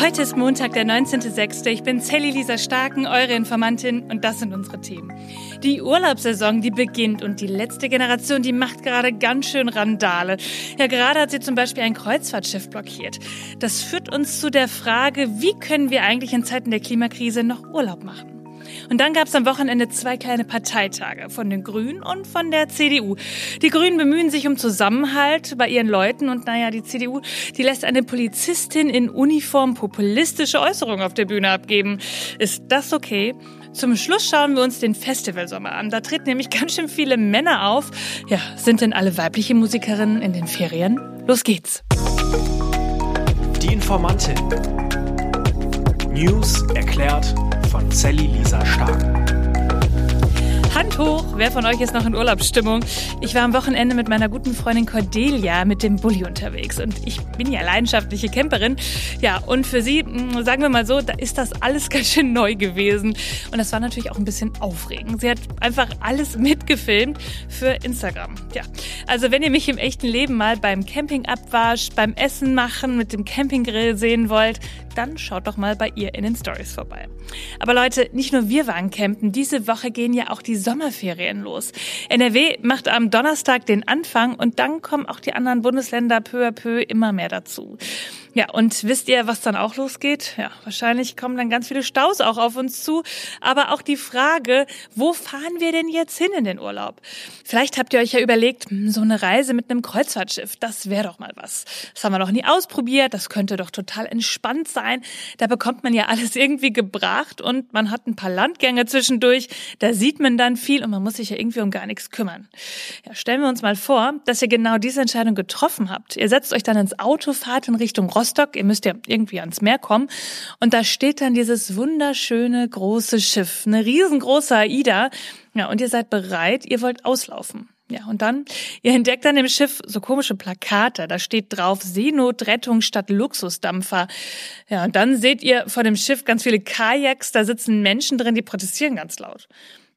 Heute ist Montag, der 19.06. Ich bin Sally Lisa Starken, eure Informantin und das sind unsere Themen. Die Urlaubssaison, die beginnt und die letzte Generation, die macht gerade ganz schön Randale. Ja, gerade hat sie zum Beispiel ein Kreuzfahrtschiff blockiert. Das führt uns zu der Frage, wie können wir eigentlich in Zeiten der Klimakrise noch Urlaub machen? Und dann gab es am Wochenende zwei kleine Parteitage von den Grünen und von der CDU. Die Grünen bemühen sich um Zusammenhalt bei ihren Leuten und naja, die CDU, die lässt eine Polizistin in Uniform populistische Äußerungen auf der Bühne abgeben. Ist das okay? Zum Schluss schauen wir uns den Festivalsommer an. Da treten nämlich ganz schön viele Männer auf. Ja, sind denn alle weibliche Musikerinnen in den Ferien? Los geht's. Die Informantin. News erklärt von Sally Lisa Stark. Hand hoch, wer von euch ist noch in Urlaubsstimmung? Ich war am Wochenende mit meiner guten Freundin Cordelia mit dem Bulli unterwegs und ich bin ja leidenschaftliche Camperin. Ja, und für sie, hm, sagen wir mal so, da ist das alles ganz schön neu gewesen und das war natürlich auch ein bisschen aufregend. Sie hat einfach alles mitgefilmt für Instagram. Ja, also wenn ihr mich im echten Leben mal beim Campingabwasch, beim Essen machen, mit dem Campinggrill sehen wollt, dann schaut doch mal bei ihr in den Stories vorbei. Aber Leute, nicht nur wir waren campen, diese Woche gehen ja auch die Sommerferien los. NRW macht am Donnerstag den Anfang und dann kommen auch die anderen Bundesländer peu à peu immer mehr dazu. Ja, und wisst ihr, was dann auch losgeht? Ja, wahrscheinlich kommen dann ganz viele Staus auch auf uns zu. Aber auch die Frage, wo fahren wir denn jetzt hin in den Urlaub? Vielleicht habt ihr euch ja überlegt, hm, so eine Reise mit einem Kreuzfahrtschiff, das wäre doch mal was. Das haben wir noch nie ausprobiert, das könnte doch total entspannt sein. Da bekommt man ja alles irgendwie gebracht und man hat ein paar Landgänge zwischendurch. Da sieht man dann viel und man muss sich ja irgendwie um gar nichts kümmern. Ja, stellen wir uns mal vor, dass ihr genau diese Entscheidung getroffen habt. Ihr setzt euch dann ins Auto, fahrt in Richtung Rostock, ihr müsst ja irgendwie ans Meer kommen und da steht dann dieses wunderschöne große Schiff, eine riesengroße AIDA. Ja, und ihr seid bereit, ihr wollt auslaufen. Ja, und dann, ihr entdeckt an dem Schiff so komische Plakate. Da steht drauf Seenotrettung statt Luxusdampfer. Ja, und dann seht ihr vor dem Schiff ganz viele Kajaks. Da sitzen Menschen drin, die protestieren ganz laut.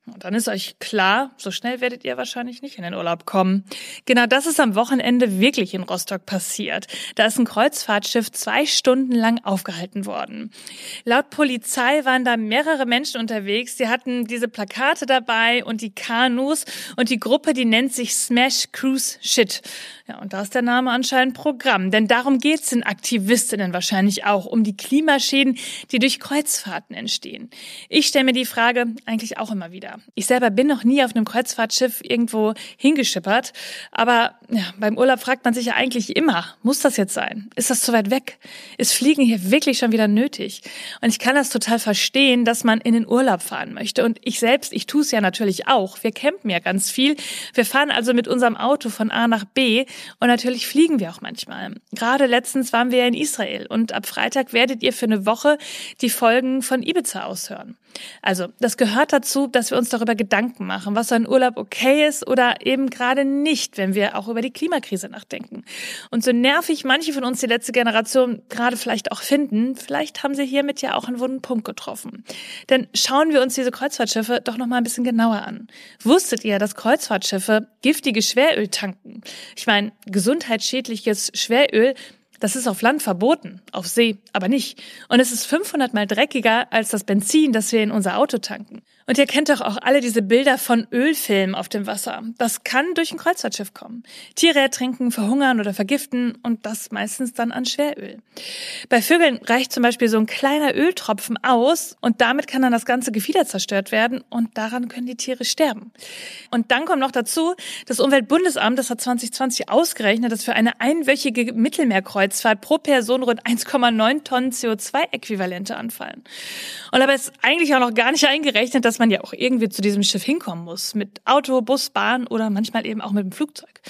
Und dann ist euch klar, so schnell werdet ihr wahrscheinlich nicht in den Urlaub kommen. Genau das ist am Wochenende wirklich in Rostock passiert. Da ist ein Kreuzfahrtschiff zwei Stunden lang aufgehalten worden. Laut Polizei waren da mehrere Menschen unterwegs. Sie hatten diese Plakate dabei und die Kanus und die Gruppe, die nennt sich Smash Cruise Shit. Ja, und da ist der Name anscheinend Programm. Denn darum geht's den Aktivistinnen wahrscheinlich auch, um die Klimaschäden, die durch Kreuzfahrten entstehen. Ich stelle mir die Frage eigentlich auch immer wieder. Ich selber bin noch nie auf einem Kreuzfahrtschiff irgendwo hingeschippert, aber ja, beim Urlaub fragt man sich ja eigentlich immer, muss das jetzt sein? Ist das zu weit weg? Ist Fliegen hier wirklich schon wieder nötig? Und ich kann das total verstehen, dass man in den Urlaub fahren möchte. Und ich selbst, ich tue es ja natürlich auch. Wir campen ja ganz viel. Wir fahren also mit unserem Auto von A nach B und natürlich fliegen wir auch manchmal. Gerade letztens waren wir in Israel und ab Freitag werdet ihr für eine Woche die Folgen von Ibiza aushören. Also, das gehört dazu, dass wir uns darüber Gedanken machen, was ein Urlaub okay ist oder eben gerade nicht, wenn wir auch über die Klimakrise nachdenken. Und so nervig manche von uns die letzte Generation gerade vielleicht auch finden, vielleicht haben sie hiermit ja auch einen wunden Punkt getroffen. Denn schauen wir uns diese Kreuzfahrtschiffe doch noch mal ein bisschen genauer an. Wusstet ihr, dass Kreuzfahrtschiffe giftige Schweröl tanken? Ich meine, gesundheitsschädliches Schweröl das ist auf Land verboten, auf See aber nicht. Und es ist 500 mal dreckiger als das Benzin, das wir in unser Auto tanken. Und ihr kennt doch auch alle diese Bilder von Ölfilmen auf dem Wasser. Das kann durch ein Kreuzfahrtschiff kommen. Tiere ertrinken, verhungern oder vergiften und das meistens dann an Schweröl. Bei Vögeln reicht zum Beispiel so ein kleiner Öltropfen aus und damit kann dann das ganze Gefieder zerstört werden und daran können die Tiere sterben. Und dann kommt noch dazu, das Umweltbundesamt, das hat 2020 ausgerechnet, dass für eine einwöchige Mittelmeerkreuzfahrt pro Person rund 1,9 Tonnen CO2-Äquivalente anfallen. Und dabei ist eigentlich auch noch gar nicht eingerechnet, dass dass man ja auch irgendwie zu diesem Schiff hinkommen muss. Mit Auto, Bus, Bahn oder manchmal eben auch mit dem Flugzeug.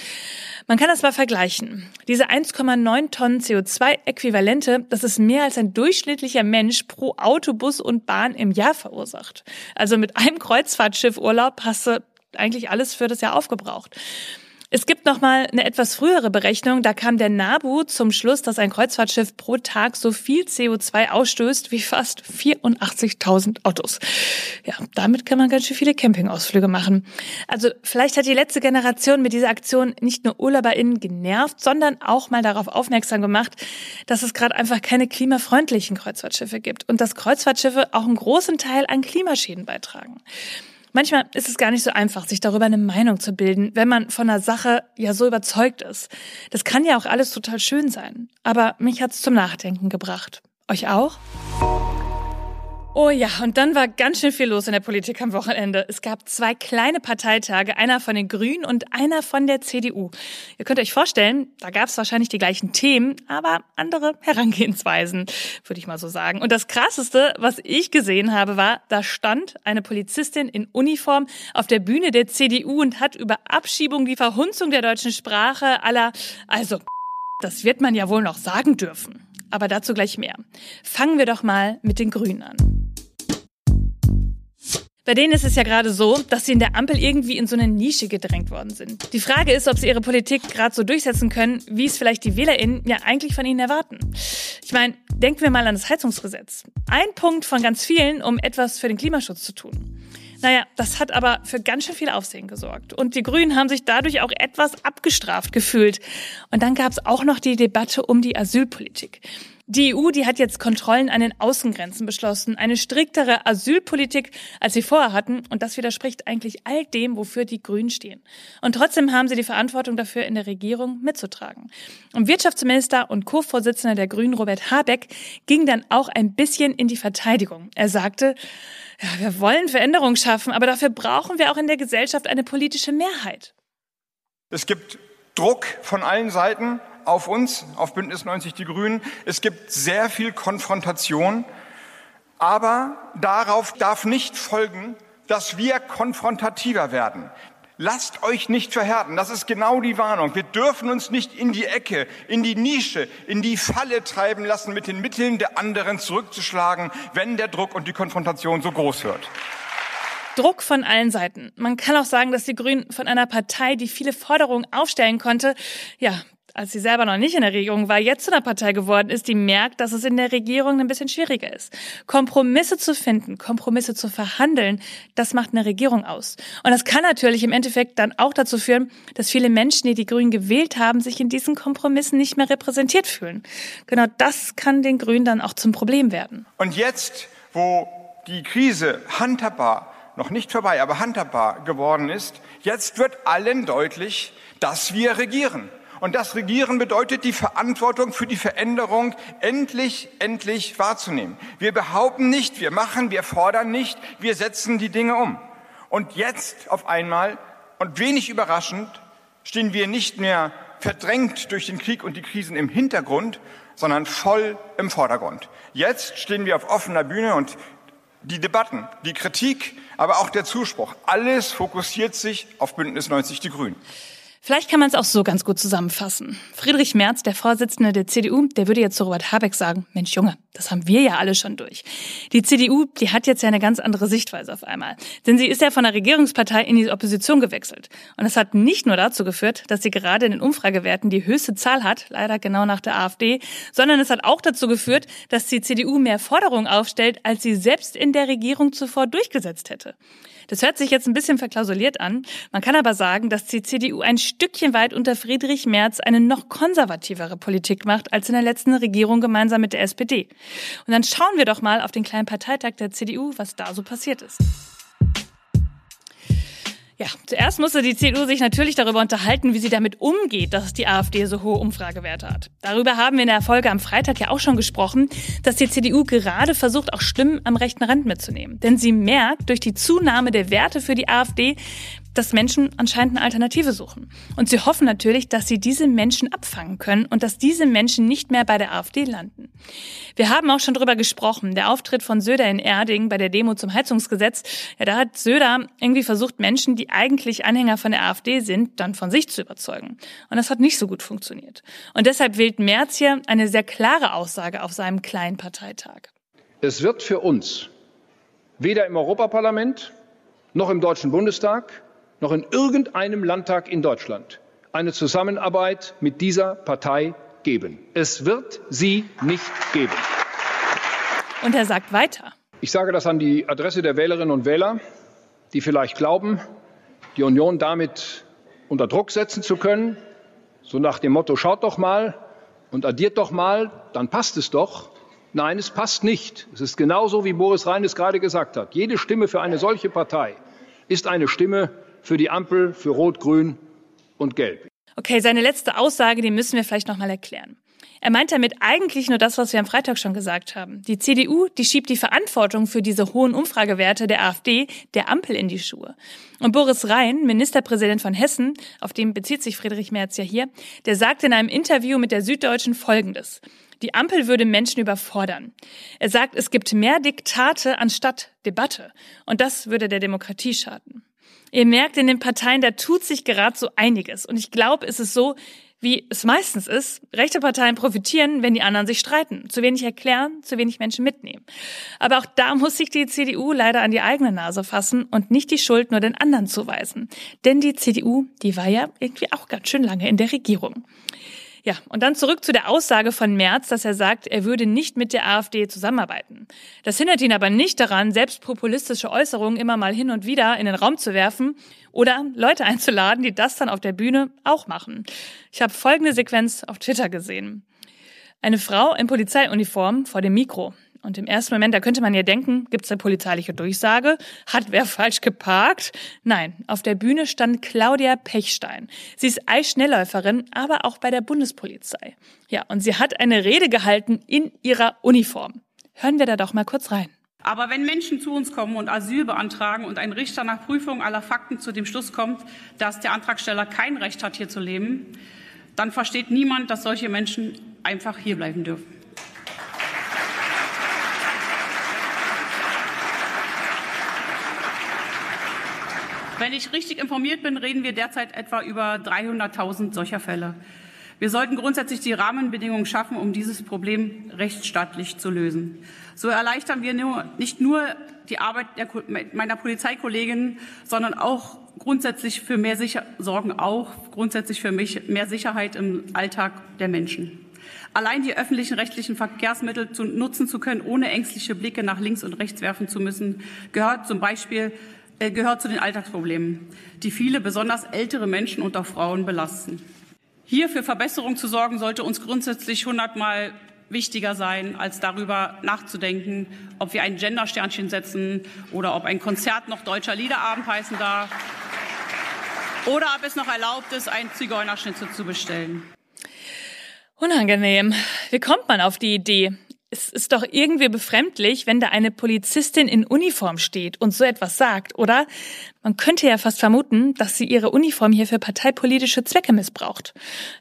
Man kann das mal vergleichen. Diese 1,9 Tonnen CO2-Äquivalente, das ist mehr als ein durchschnittlicher Mensch pro Autobus und Bahn im Jahr verursacht. Also mit einem Kreuzfahrtschiff Urlaub hast du eigentlich alles für das Jahr aufgebraucht. Es gibt noch mal eine etwas frühere Berechnung. Da kam der NABU zum Schluss, dass ein Kreuzfahrtschiff pro Tag so viel CO2 ausstößt wie fast 84.000 Autos. Ja, damit kann man ganz schön viele Campingausflüge machen. Also vielleicht hat die letzte Generation mit dieser Aktion nicht nur UrlauberInnen genervt, sondern auch mal darauf aufmerksam gemacht, dass es gerade einfach keine klimafreundlichen Kreuzfahrtschiffe gibt und dass Kreuzfahrtschiffe auch einen großen Teil an Klimaschäden beitragen. Manchmal ist es gar nicht so einfach, sich darüber eine Meinung zu bilden, wenn man von einer Sache ja so überzeugt ist. Das kann ja auch alles total schön sein. Aber mich hat's zum Nachdenken gebracht. Euch auch? Oh ja, und dann war ganz schön viel los in der Politik am Wochenende. Es gab zwei kleine Parteitage, einer von den Grünen und einer von der CDU. Ihr könnt euch vorstellen, da gab es wahrscheinlich die gleichen Themen, aber andere Herangehensweisen, würde ich mal so sagen. Und das Krasseste, was ich gesehen habe, war, da stand eine Polizistin in Uniform auf der Bühne der CDU und hat über Abschiebung, die Verhunzung der deutschen Sprache aller, also das wird man ja wohl noch sagen dürfen. Aber dazu gleich mehr. Fangen wir doch mal mit den Grünen an. Bei denen ist es ja gerade so, dass sie in der Ampel irgendwie in so eine Nische gedrängt worden sind. Die Frage ist, ob sie ihre Politik gerade so durchsetzen können, wie es vielleicht die WählerInnen ja eigentlich von ihnen erwarten. Ich meine, denken wir mal an das Heizungsgesetz. Ein Punkt von ganz vielen, um etwas für den Klimaschutz zu tun. Naja, das hat aber für ganz schön viel Aufsehen gesorgt. Und die Grünen haben sich dadurch auch etwas abgestraft gefühlt. Und dann gab es auch noch die Debatte um die Asylpolitik. Die EU, die hat jetzt Kontrollen an den Außengrenzen beschlossen, eine striktere Asylpolitik, als sie vorher hatten. Und das widerspricht eigentlich all dem, wofür die Grünen stehen. Und trotzdem haben sie die Verantwortung dafür in der Regierung mitzutragen. Und Wirtschaftsminister und Co-Vorsitzender der Grünen, Robert Habeck, ging dann auch ein bisschen in die Verteidigung. Er sagte, ja, wir wollen Veränderungen schaffen, aber dafür brauchen wir auch in der Gesellschaft eine politische Mehrheit. Es gibt Druck von allen Seiten auf uns, auf Bündnis 90 Die Grünen. Es gibt sehr viel Konfrontation, aber darauf darf nicht folgen, dass wir konfrontativer werden. Lasst euch nicht verhärten. Das ist genau die Warnung. Wir dürfen uns nicht in die Ecke, in die Nische, in die Falle treiben lassen, mit den Mitteln der anderen zurückzuschlagen, wenn der Druck und die Konfrontation so groß wird. Druck von allen Seiten. Man kann auch sagen, dass die Grünen von einer Partei, die viele Forderungen aufstellen konnte, ja, als sie selber noch nicht in der Regierung war, jetzt zu einer Partei geworden ist, die merkt, dass es in der Regierung ein bisschen schwieriger ist. Kompromisse zu finden, Kompromisse zu verhandeln, das macht eine Regierung aus. Und das kann natürlich im Endeffekt dann auch dazu führen, dass viele Menschen, die die Grünen gewählt haben, sich in diesen Kompromissen nicht mehr repräsentiert fühlen. Genau das kann den Grünen dann auch zum Problem werden. Und jetzt, wo die Krise handhabbar, noch nicht vorbei, aber handhabbar geworden ist, jetzt wird allen deutlich, dass wir regieren. Und das Regieren bedeutet, die Verantwortung für die Veränderung endlich, endlich wahrzunehmen. Wir behaupten nicht, wir machen, wir fordern nicht, wir setzen die Dinge um. Und jetzt auf einmal, und wenig überraschend, stehen wir nicht mehr verdrängt durch den Krieg und die Krisen im Hintergrund, sondern voll im Vordergrund. Jetzt stehen wir auf offener Bühne und die Debatten, die Kritik, aber auch der Zuspruch, alles fokussiert sich auf Bündnis 90 Die Grünen. Vielleicht kann man es auch so ganz gut zusammenfassen. Friedrich Merz, der Vorsitzende der CDU, der würde jetzt zu Robert Habeck sagen, Mensch Junge, das haben wir ja alle schon durch. Die CDU, die hat jetzt ja eine ganz andere Sichtweise auf einmal. Denn sie ist ja von der Regierungspartei in die Opposition gewechselt. Und das hat nicht nur dazu geführt, dass sie gerade in den Umfragewerten die höchste Zahl hat, leider genau nach der AfD, sondern es hat auch dazu geführt, dass die CDU mehr Forderungen aufstellt, als sie selbst in der Regierung zuvor durchgesetzt hätte. Das hört sich jetzt ein bisschen verklausuliert an. Man kann aber sagen, dass die CDU ein Stückchen weit unter Friedrich Merz eine noch konservativere Politik macht als in der letzten Regierung gemeinsam mit der SPD. Und dann schauen wir doch mal auf den kleinen Parteitag der CDU, was da so passiert ist. Ja, zuerst musste die CDU sich natürlich darüber unterhalten, wie sie damit umgeht, dass die AfD so hohe Umfragewerte hat. Darüber haben wir in der Folge am Freitag ja auch schon gesprochen, dass die CDU gerade versucht, auch Stimmen am rechten Rand mitzunehmen. Denn sie merkt durch die Zunahme der Werte für die AfD, dass Menschen anscheinend eine Alternative suchen. Und sie hoffen natürlich, dass sie diese Menschen abfangen können und dass diese Menschen nicht mehr bei der AfD landen. Wir haben auch schon drüber gesprochen. Der Auftritt von Söder in Erding bei der Demo zum Heizungsgesetz, ja, da hat Söder irgendwie versucht, Menschen, die eigentlich Anhänger von der AfD sind, dann von sich zu überzeugen. Und das hat nicht so gut funktioniert. Und deshalb wählt Merz hier eine sehr klare Aussage auf seinem kleinen Parteitag. Es wird für uns weder im Europaparlament noch im Deutschen Bundestag noch in irgendeinem Landtag in Deutschland eine Zusammenarbeit mit dieser Partei geben. Es wird sie nicht geben. Und er sagt weiter. Ich sage das an die Adresse der Wählerinnen und Wähler, die vielleicht glauben, die Union damit unter Druck setzen zu können, so nach dem Motto, schaut doch mal und addiert doch mal, dann passt es doch. Nein, es passt nicht. Es ist genauso, wie Boris Rhein es gerade gesagt hat. Jede Stimme für eine solche Partei ist eine Stimme für die Ampel, für Rot, Grün und Gelb. Okay, seine letzte Aussage, die müssen wir vielleicht noch mal erklären. Er meint damit eigentlich nur das, was wir am Freitag schon gesagt haben. Die CDU, die schiebt die Verantwortung für diese hohen Umfragewerte der AfD der Ampel in die Schuhe. Und Boris Rhein, Ministerpräsident von Hessen, auf den bezieht sich Friedrich Merz ja hier, der sagt in einem Interview mit der Süddeutschen Folgendes. Die Ampel würde Menschen überfordern. Er sagt, es gibt mehr Diktate anstatt Debatte. Und das würde der Demokratie schaden. Ihr merkt in den Parteien, da tut sich gerade so einiges. Und ich glaube, es ist so, wie es meistens ist. Rechte Parteien profitieren, wenn die anderen sich streiten. Zu wenig erklären, zu wenig Menschen mitnehmen. Aber auch da muss sich die CDU leider an die eigene Nase fassen und nicht die Schuld nur den anderen zuweisen. Denn die CDU, die war ja irgendwie auch ganz schön lange in der Regierung. Ja, und dann zurück zu der Aussage von Merz, dass er sagt, er würde nicht mit der AfD zusammenarbeiten. Das hindert ihn aber nicht daran, selbst populistische Äußerungen immer mal hin und wieder in den Raum zu werfen oder Leute einzuladen, die das dann auf der Bühne auch machen. Ich habe folgende Sequenz auf Twitter gesehen. Eine Frau in Polizeiuniform vor dem Mikro. Und im ersten Moment, da könnte man ja denken, gibt es eine polizeiliche Durchsage? Hat wer falsch geparkt? Nein, auf der Bühne stand Claudia Pechstein. Sie ist Eisschnellläuferin, aber auch bei der Bundespolizei. Ja, und sie hat eine Rede gehalten in ihrer Uniform. Hören wir da doch mal kurz rein. Aber wenn Menschen zu uns kommen und Asyl beantragen und ein Richter nach Prüfung aller Fakten zu dem Schluss kommt, dass der Antragsteller kein Recht hat, hier zu leben, dann versteht niemand, dass solche Menschen einfach hierbleiben dürfen. Wenn ich richtig informiert bin, reden wir derzeit etwa über 300.000 solcher Fälle. Wir sollten grundsätzlich die Rahmenbedingungen schaffen, um dieses Problem rechtsstaatlich zu lösen. So erleichtern wir nur, nicht nur die Arbeit der, meiner Polizeikolleginnen, sondern auch grundsätzlich für mehr Sicher sorgen auch grundsätzlich für mich mehr Sicherheit im Alltag der Menschen. Allein die öffentlichen rechtlichen Verkehrsmittel zu nutzen zu können, ohne ängstliche Blicke nach links und rechts werfen zu müssen, gehört zum Beispiel gehört zu den Alltagsproblemen, die viele, besonders ältere Menschen und auch Frauen belasten. Hier für Verbesserung zu sorgen, sollte uns grundsätzlich hundertmal wichtiger sein, als darüber nachzudenken, ob wir ein Gendersternchen setzen oder ob ein Konzert noch deutscher Liederabend heißen darf oder ob es noch erlaubt ist, einen Zigeunerschnitzel zu bestellen. Unangenehm. Wie kommt man auf die Idee? Es ist doch irgendwie befremdlich, wenn da eine Polizistin in Uniform steht und so etwas sagt, oder? Man könnte ja fast vermuten, dass sie ihre Uniform hier für parteipolitische Zwecke missbraucht.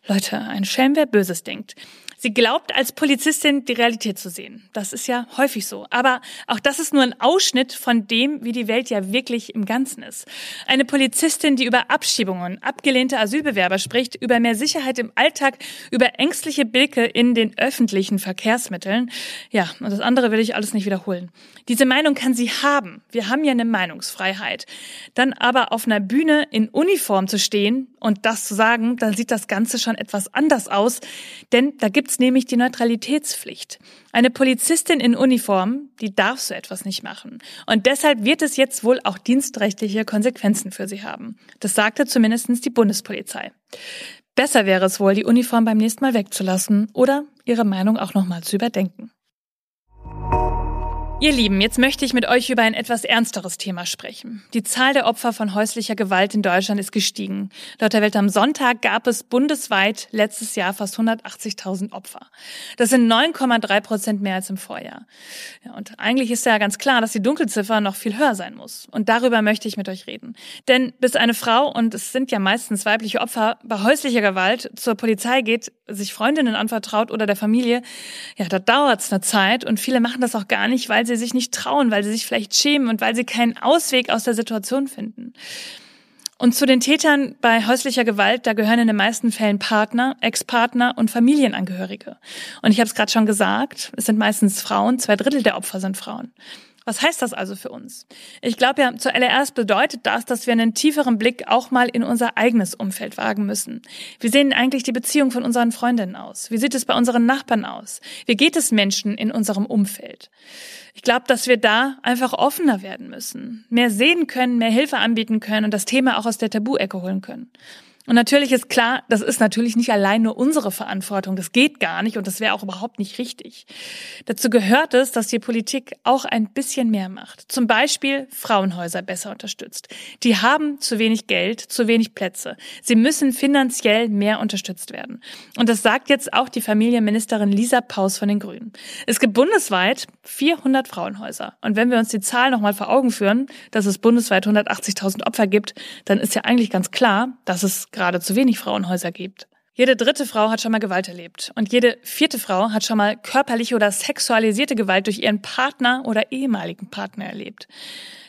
Leute, ein Schelm, wer Böses denkt. Sie glaubt, als Polizistin die Realität zu sehen. Das ist ja häufig so. Aber auch das ist nur ein Ausschnitt von dem, wie die Welt ja wirklich im Ganzen ist. Eine Polizistin, die über Abschiebungen, abgelehnte Asylbewerber spricht, über mehr Sicherheit im Alltag, über ängstliche Blicke in den öffentlichen Verkehrsmitteln. Ja, und das andere will ich alles nicht wiederholen. Diese Meinung kann sie haben. Wir haben ja eine Meinungsfreiheit. Dann aber auf einer Bühne in Uniform zu stehen und das zu sagen, dann sieht das Ganze schon etwas anders aus. Denn da gibt's nämlich die Neutralitätspflicht. Eine Polizistin in Uniform, die darf so etwas nicht machen. Und deshalb wird es jetzt wohl auch dienstrechtliche Konsequenzen für sie haben. Das sagte zumindest die Bundespolizei. Besser wäre es wohl, die Uniform beim nächsten Mal wegzulassen oder ihre Meinung auch nochmal zu überdenken. Ihr Lieben, jetzt möchte ich mit euch über ein etwas ernsteres Thema sprechen. Die Zahl der Opfer von häuslicher Gewalt in Deutschland ist gestiegen. Laut der Welt am Sonntag gab es bundesweit letztes Jahr fast 180.000 Opfer. Das sind 9,3 Prozent mehr als im Vorjahr. Ja, und eigentlich ist ja ganz klar, dass die Dunkelziffer noch viel höher sein muss. Und darüber möchte ich mit euch reden. Denn bis eine Frau, und es sind ja meistens weibliche Opfer, bei häuslicher Gewalt zur Polizei geht, sich Freundinnen anvertraut oder der Familie, ja, da dauert es eine Zeit und viele machen das auch gar nicht, weil weil sie sich nicht trauen, weil sie sich vielleicht schämen und weil sie keinen Ausweg aus der Situation finden. Und zu den Tätern bei häuslicher Gewalt, da gehören in den meisten Fällen Partner, Ex-Partner und Familienangehörige. Und ich habe es gerade schon gesagt, es sind meistens Frauen, zwei Drittel der Opfer sind Frauen. Was heißt das also für uns? Ich glaube ja, zuallererst bedeutet das, dass wir einen tieferen Blick auch mal in unser eigenes Umfeld wagen müssen. Wie sehen eigentlich die Beziehungen von unseren Freundinnen aus? Wie sieht es bei unseren Nachbarn aus? Wie geht es Menschen in unserem Umfeld? Ich glaube, dass wir da einfach offener werden müssen, mehr sehen können, mehr Hilfe anbieten können und das Thema auch aus der Tabu-Ecke holen können. Und natürlich ist klar, das ist natürlich nicht allein nur unsere Verantwortung. Das geht gar nicht und das wäre auch überhaupt nicht richtig. Dazu gehört es, dass die Politik auch ein bisschen mehr macht. Zum Beispiel Frauenhäuser besser unterstützt. Die haben zu wenig Geld, zu wenig Plätze. Sie müssen finanziell mehr unterstützt werden. Und das sagt jetzt auch die Familienministerin Lisa Paus von den Grünen. Es gibt bundesweit 400 Frauenhäuser. Und wenn wir uns die Zahl nochmal vor Augen führen, dass es bundesweit 180.000 Opfer gibt, dann ist ja eigentlich ganz klar, dass es gerade zu wenig Frauenhäuser gibt. Jede dritte Frau hat schon mal Gewalt erlebt und jede vierte Frau hat schon mal körperliche oder sexualisierte Gewalt durch ihren Partner oder ehemaligen Partner erlebt.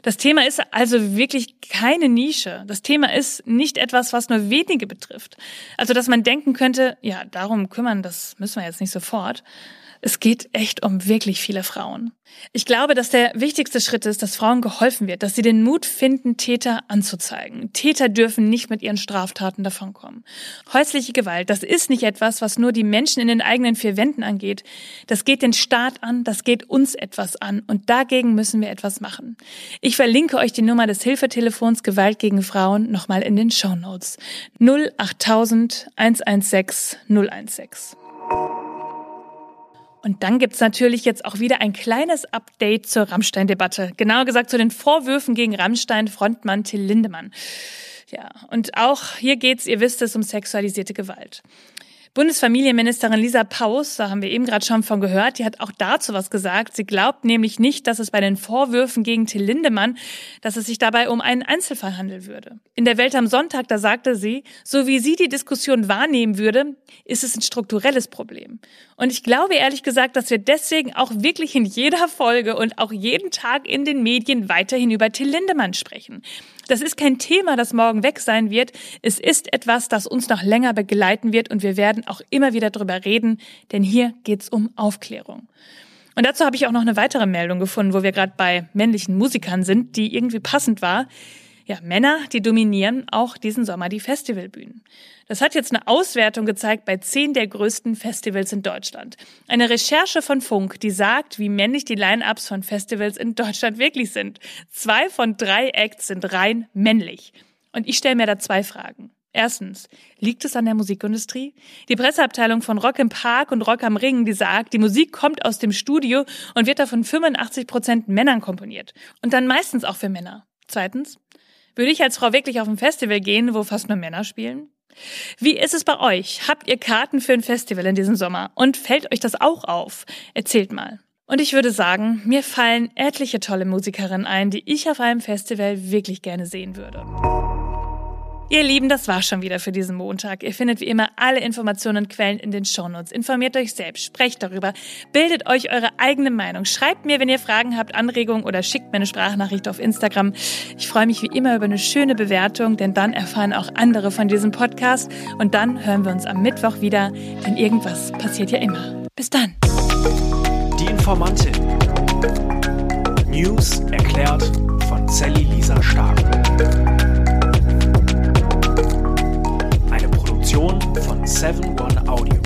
Das Thema ist also wirklich keine Nische. Das Thema ist nicht etwas, was nur wenige betrifft. Also, dass man denken könnte, ja, darum kümmern, das müssen wir jetzt nicht sofort. Es geht echt um wirklich viele Frauen. Ich glaube, dass der wichtigste Schritt ist, dass Frauen geholfen wird, dass sie den Mut finden, Täter anzuzeigen. Täter dürfen nicht mit ihren Straftaten davonkommen. Häusliche Gewalt, das ist nicht etwas, was nur die Menschen in den eigenen vier Wänden angeht. Das geht den Staat an, das geht uns etwas an und dagegen müssen wir etwas machen. Ich verlinke euch die Nummer des Hilfetelefons Gewalt gegen Frauen nochmal in den Show Notes. 08000 116 016. Und dann gibt's natürlich jetzt auch wieder ein kleines Update zur Rammstein-Debatte. Genauer gesagt zu den Vorwürfen gegen Rammstein-Frontmann Till Lindemann. Ja, und auch hier geht's, ihr wisst es, um sexualisierte Gewalt. Bundesfamilienministerin Lisa Paus, da haben wir eben gerade schon von gehört, die hat auch dazu was gesagt. Sie glaubt nämlich nicht, dass es bei den Vorwürfen gegen Till Lindemann, dass es sich dabei um einen Einzelfall handeln würde. In der Welt am Sonntag, da sagte sie, so wie sie die Diskussion wahrnehmen würde, ist es ein strukturelles Problem. Und ich glaube ehrlich gesagt, dass wir deswegen auch wirklich in jeder Folge und auch jeden Tag in den Medien weiterhin über Till Lindemann sprechen. Das ist kein Thema, das morgen weg sein wird. Es ist etwas, das uns noch länger begleiten wird und wir werden auch immer wieder drüber reden, denn hier geht's um Aufklärung. Und dazu habe ich auch noch eine weitere Meldung gefunden, wo wir gerade bei männlichen Musikern sind, die irgendwie passend war. Ja, Männer, die dominieren auch diesen Sommer die Festivalbühnen. Das hat jetzt eine Auswertung gezeigt bei zehn der größten Festivals in Deutschland. Eine Recherche von Funk, die sagt, wie männlich die Line-Ups von Festivals in Deutschland wirklich sind. Zwei von drei Acts sind rein männlich. Und ich stelle mir da zwei Fragen. Erstens, liegt es an der Musikindustrie? Die Presseabteilung von Rock im Park und Rock am Ring, die sagt, die Musik kommt aus dem Studio und wird davon 85 Prozent Männern komponiert. Und dann meistens auch für Männer. Zweitens, würde ich als Frau wirklich auf ein Festival gehen, wo fast nur Männer spielen? Wie ist es bei euch? Habt ihr Karten für ein Festival in diesem Sommer? Und fällt euch das auch auf? Erzählt mal. Und ich würde sagen, mir fallen etliche tolle Musikerinnen ein, die ich auf einem Festival wirklich gerne sehen würde. Ihr Lieben, das war schon wieder für diesen Montag. Ihr findet wie immer alle Informationen und Quellen in den Shownotes. Informiert euch selbst, sprecht darüber, bildet euch eure eigene Meinung. Schreibt mir, wenn ihr Fragen habt, Anregungen oder schickt mir eine Sprachnachricht auf Instagram. Ich freue mich wie immer über eine schöne Bewertung, denn dann erfahren auch andere von diesem Podcast. Und dann hören wir uns am Mittwoch wieder, denn irgendwas passiert ja immer. Bis dann. Die Informantin. News erklärt von Sally Lisa Stark. Seven One Audio.